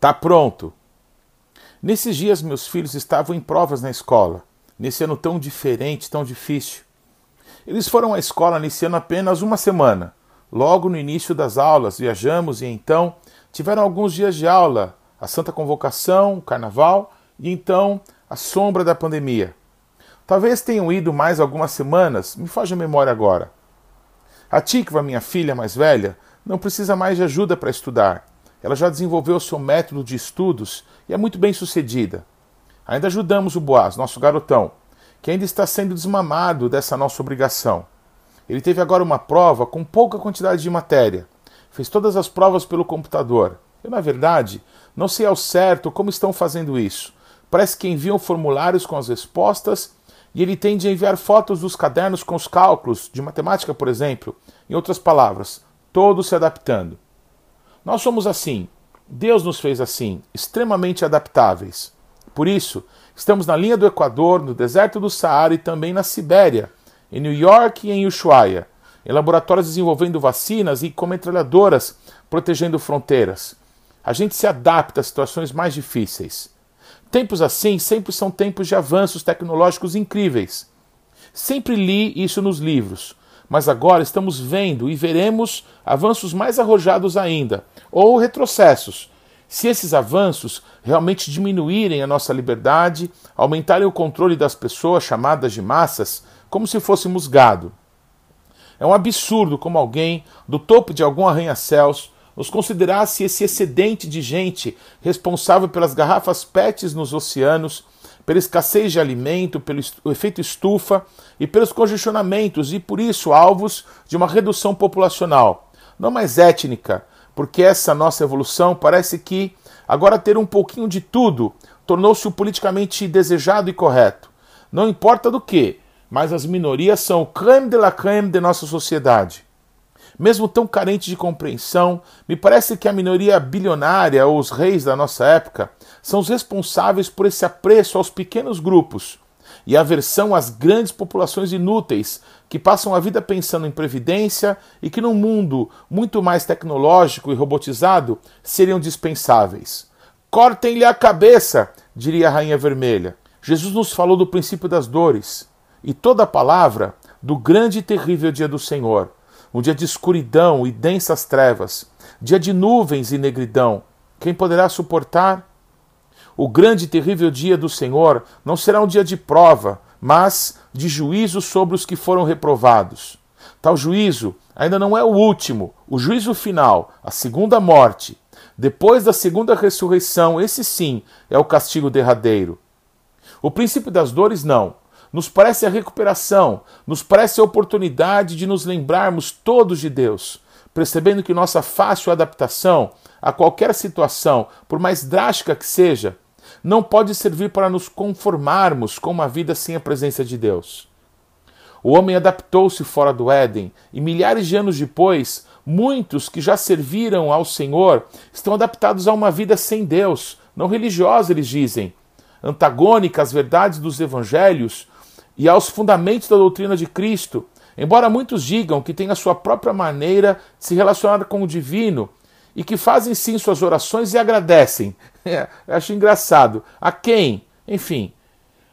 Tá pronto. Nesses dias, meus filhos estavam em provas na escola, nesse ano tão diferente, tão difícil. Eles foram à escola nesse ano apenas uma semana. Logo no início das aulas, viajamos e então tiveram alguns dias de aula, a Santa Convocação, o Carnaval e então a sombra da pandemia. Talvez tenham ido mais algumas semanas, me foge a memória agora. A Tikva, minha filha mais velha, não precisa mais de ajuda para estudar. Ela já desenvolveu seu método de estudos e é muito bem sucedida. Ainda ajudamos o Boaz, nosso garotão, que ainda está sendo desmamado dessa nossa obrigação. Ele teve agora uma prova com pouca quantidade de matéria. Fez todas as provas pelo computador. Eu, na verdade, não sei ao certo como estão fazendo isso. Parece que enviam formulários com as respostas e ele tende a enviar fotos dos cadernos com os cálculos, de matemática, por exemplo. Em outras palavras, todos se adaptando. Nós somos assim. Deus nos fez assim, extremamente adaptáveis. Por isso, estamos na linha do Equador, no deserto do Saara e também na Sibéria, em New York e em Ushuaia, em laboratórios desenvolvendo vacinas e com metralhadoras protegendo fronteiras. A gente se adapta a situações mais difíceis. Tempos assim sempre são tempos de avanços tecnológicos incríveis. Sempre li isso nos livros, mas agora estamos vendo e veremos avanços mais arrojados ainda, ou retrocessos. Se esses avanços realmente diminuírem a nossa liberdade, aumentarem o controle das pessoas chamadas de massas, como se fôssemos gado. É um absurdo como alguém, do topo de algum arranha-céus, nos considerasse esse excedente de gente responsável pelas garrafas PETs nos oceanos, pela escassez de alimento, pelo efeito estufa e pelos congestionamentos e por isso alvos de uma redução populacional, não mais étnica, porque essa nossa evolução parece que agora ter um pouquinho de tudo tornou-se o politicamente desejado e correto. Não importa do que, mas as minorias são o creme de la creme de nossa sociedade. Mesmo tão carente de compreensão, me parece que a minoria bilionária ou os reis da nossa época são os responsáveis por esse apreço aos pequenos grupos e aversão às grandes populações inúteis que passam a vida pensando em previdência e que num mundo muito mais tecnológico e robotizado seriam dispensáveis. Cortem-lhe a cabeça, diria a Rainha Vermelha. Jesus nos falou do princípio das dores e toda a palavra do grande e terrível dia do Senhor, um dia de escuridão e densas trevas, dia de nuvens e negridão. Quem poderá suportar? O grande e terrível dia do Senhor não será um dia de prova, mas de juízo sobre os que foram reprovados. Tal juízo ainda não é o último, o juízo final, a segunda morte. Depois da segunda ressurreição, esse sim é o castigo derradeiro. O princípio das dores, não. Nos parece a recuperação, nos parece a oportunidade de nos lembrarmos todos de Deus, percebendo que nossa fácil adaptação a qualquer situação, por mais drástica que seja, não pode servir para nos conformarmos com uma vida sem a presença de Deus. O homem adaptou-se fora do Éden e milhares de anos depois, muitos que já serviram ao Senhor estão adaptados a uma vida sem Deus, não religiosa, eles dizem, antagônica às verdades dos evangelhos e aos fundamentos da doutrina de Cristo. Embora muitos digam que tem a sua própria maneira de se relacionar com o divino e que fazem sim suas orações e agradecem. É, acho engraçado. A quem? Enfim,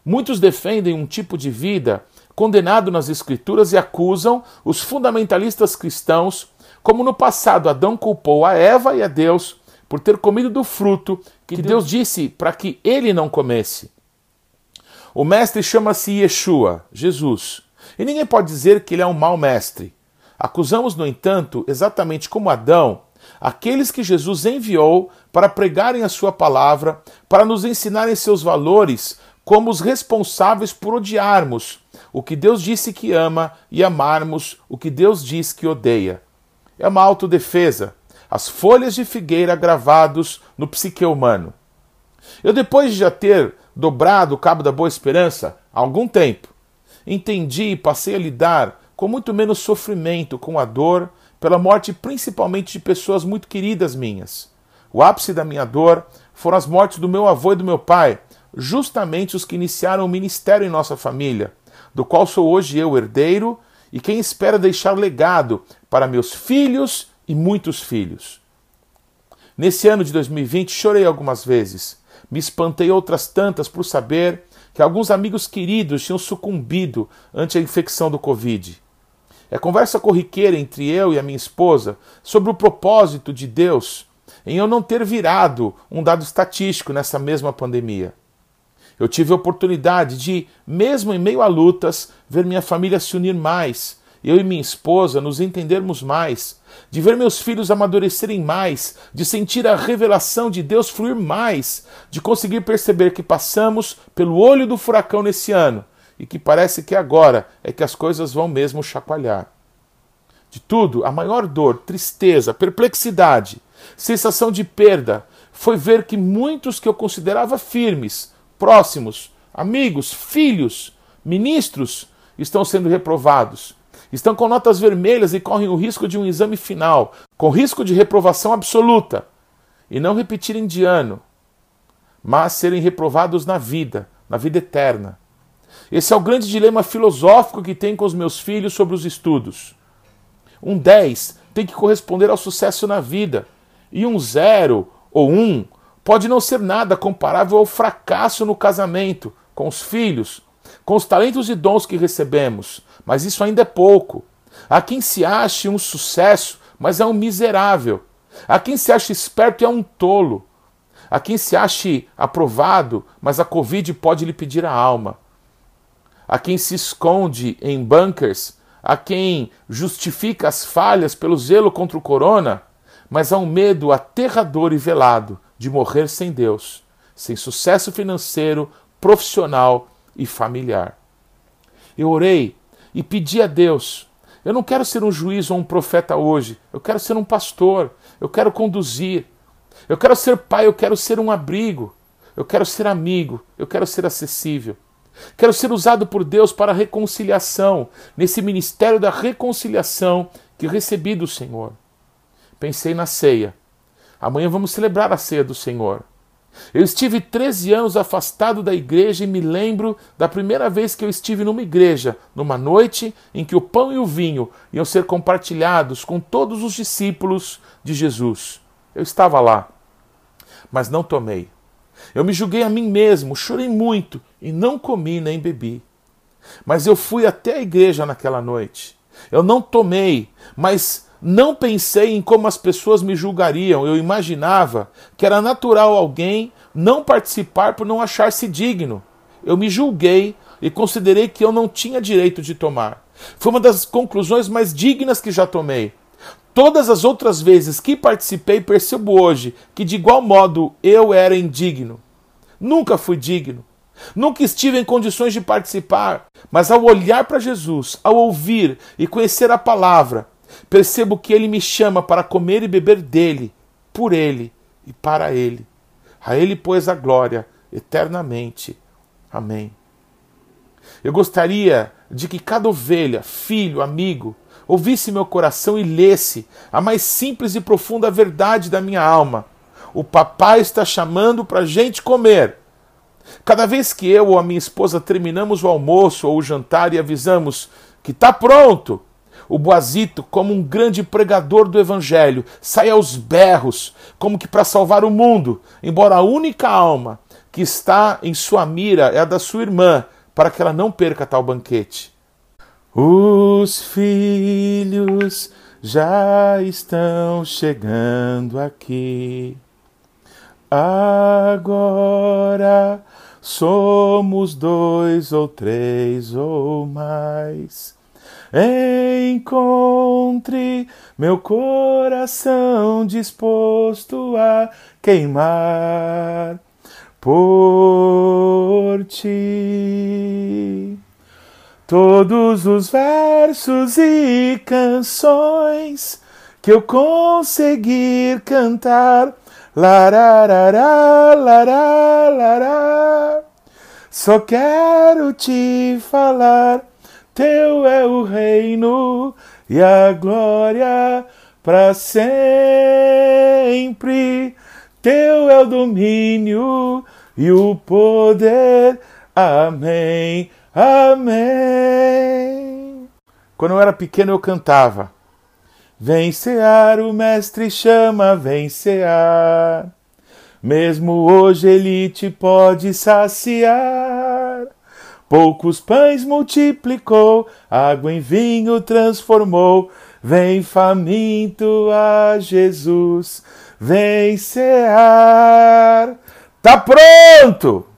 muitos defendem um tipo de vida condenado nas Escrituras e acusam os fundamentalistas cristãos, como no passado Adão culpou a Eva e a Deus por ter comido do fruto que, Deus disse para que ele não comesse. O mestre chama-se Yeshua, Jesus, e ninguém pode dizer que ele é um mau mestre. Acusamos, no entanto, exatamente como Adão, aqueles que Jesus enviou para pregarem a sua palavra, para nos ensinarem seus valores, como os responsáveis por odiarmos o que Deus disse que ama e amarmos o que Deus diz que odeia. É uma autodefesa, as folhas de figueira gravados no psique humano. Eu, depois de já ter dobrado o cabo da boa esperança há algum tempo, entendi e passei a lidar com muito menos sofrimento com a dor pela morte principalmente de pessoas muito queridas minhas. O ápice da minha dor foram as mortes do meu avô e do meu pai, justamente os que iniciaram o ministério em nossa família, do qual sou hoje eu herdeiro e quem espera deixar legado para meus filhos e muitos filhos. Nesse ano de 2020, chorei algumas vezes. Me espantei outras tantas por saber que alguns amigos queridos tinham sucumbido ante a infecção do Covid. É conversa corriqueira entre eu e a minha esposa sobre o propósito de Deus em eu não ter virado um dado estatístico nessa mesma pandemia. Eu tive a oportunidade de, mesmo em meio a lutas, ver minha família se unir mais, eu e minha esposa nos entendermos mais, de ver meus filhos amadurecerem mais, de sentir a revelação de Deus fluir mais, de conseguir perceber que passamos pelo olho do furacão nesse ano e que parece que agora é que as coisas vão mesmo chacoalhar. De tudo, a maior dor, tristeza, perplexidade, sensação de perda foi ver que muitos que eu considerava firmes, próximos, amigos, filhos, ministros, estão sendo reprovados estão com notas vermelhas e correm o risco de um exame final, com risco de reprovação absoluta, e não repetirem de ano, mas serem reprovados na vida, na vida eterna. Esse é o grande dilema filosófico que tenho com os meus filhos sobre os estudos. Um 10 tem que corresponder ao sucesso na vida, e um 0 ou 1 um, pode não ser nada comparável ao fracasso no casamento, com os filhos, com os talentos e dons que recebemos, mas isso ainda é pouco. Há quem se ache um sucesso, mas é um miserável. Há quem se ache esperto e é um tolo. Há quem se ache aprovado, mas a Covid pode lhe pedir a alma. Há quem se esconde em bunkers, há quem justifica as falhas pelo zelo contra o corona, mas há um medo aterrador e velado de morrer sem Deus, sem sucesso financeiro, profissional e familiar. Eu orei e pedi a Deus: eu não quero ser um juiz ou um profeta hoje, eu quero ser um pastor, eu quero conduzir, eu quero ser pai, eu quero ser um abrigo, eu quero ser amigo, eu quero ser acessível. Quero ser usado por Deus para a reconciliação, nesse ministério da reconciliação que recebi do Senhor. Pensei na ceia. Amanhã vamos celebrar a ceia do Senhor. Eu estive 13 anos afastado da igreja e me lembro da primeira vez que eu estive numa igreja, numa noite em que o pão e o vinho iam ser compartilhados com todos os discípulos de Jesus. Eu estava lá, mas não tomei. Eu me julguei a mim mesmo, chorei muito e não comi nem bebi. Mas eu fui até a igreja naquela noite. Eu não tomei, mas não pensei em como as pessoas me julgariam. Eu imaginava que era natural alguém não participar por não achar-se digno. Eu me julguei e considerei que eu não tinha direito de tomar. Foi uma das conclusões mais dignas que já tomei. Todas as outras vezes que participei, percebo hoje que de igual modo eu era indigno. Nunca fui digno. Nunca estive em condições de participar, mas ao olhar para Jesus, ao ouvir e conhecer a palavra, Percebo que ele me chama para comer e beber dele, por ele e para ele. A ele, pois, a glória eternamente. Amém. Eu gostaria de que cada ovelha, filho, amigo, ouvisse meu coração e lesse a mais simples e profunda verdade da minha alma. O papai está chamando para gente comer. Cada vez que eu ou a minha esposa terminamos o almoço ou o jantar e avisamos que está pronto, o Boazito, como um grande pregador do evangelho, sai aos berros, como que para salvar o mundo, embora a única alma que está em sua mira é a da sua irmã, para que ela não perca tal banquete. Os filhos já estão chegando aqui. Agora somos dois ou três ou mais encontre meu coração disposto a queimar por ti. Todos os versos e canções que eu conseguir cantar, lararará, lará, só quero te falar teu é o reino e a glória para sempre. Teu é o domínio e o poder. Amém. Amém. Quando eu era pequeno eu cantava. Vem cear, o Mestre chama, vem cear. Mesmo hoje ele te pode saciar. Poucos pães multiplicou, água em vinho transformou. Vem faminto a Jesus, vem cear. Tá pronto!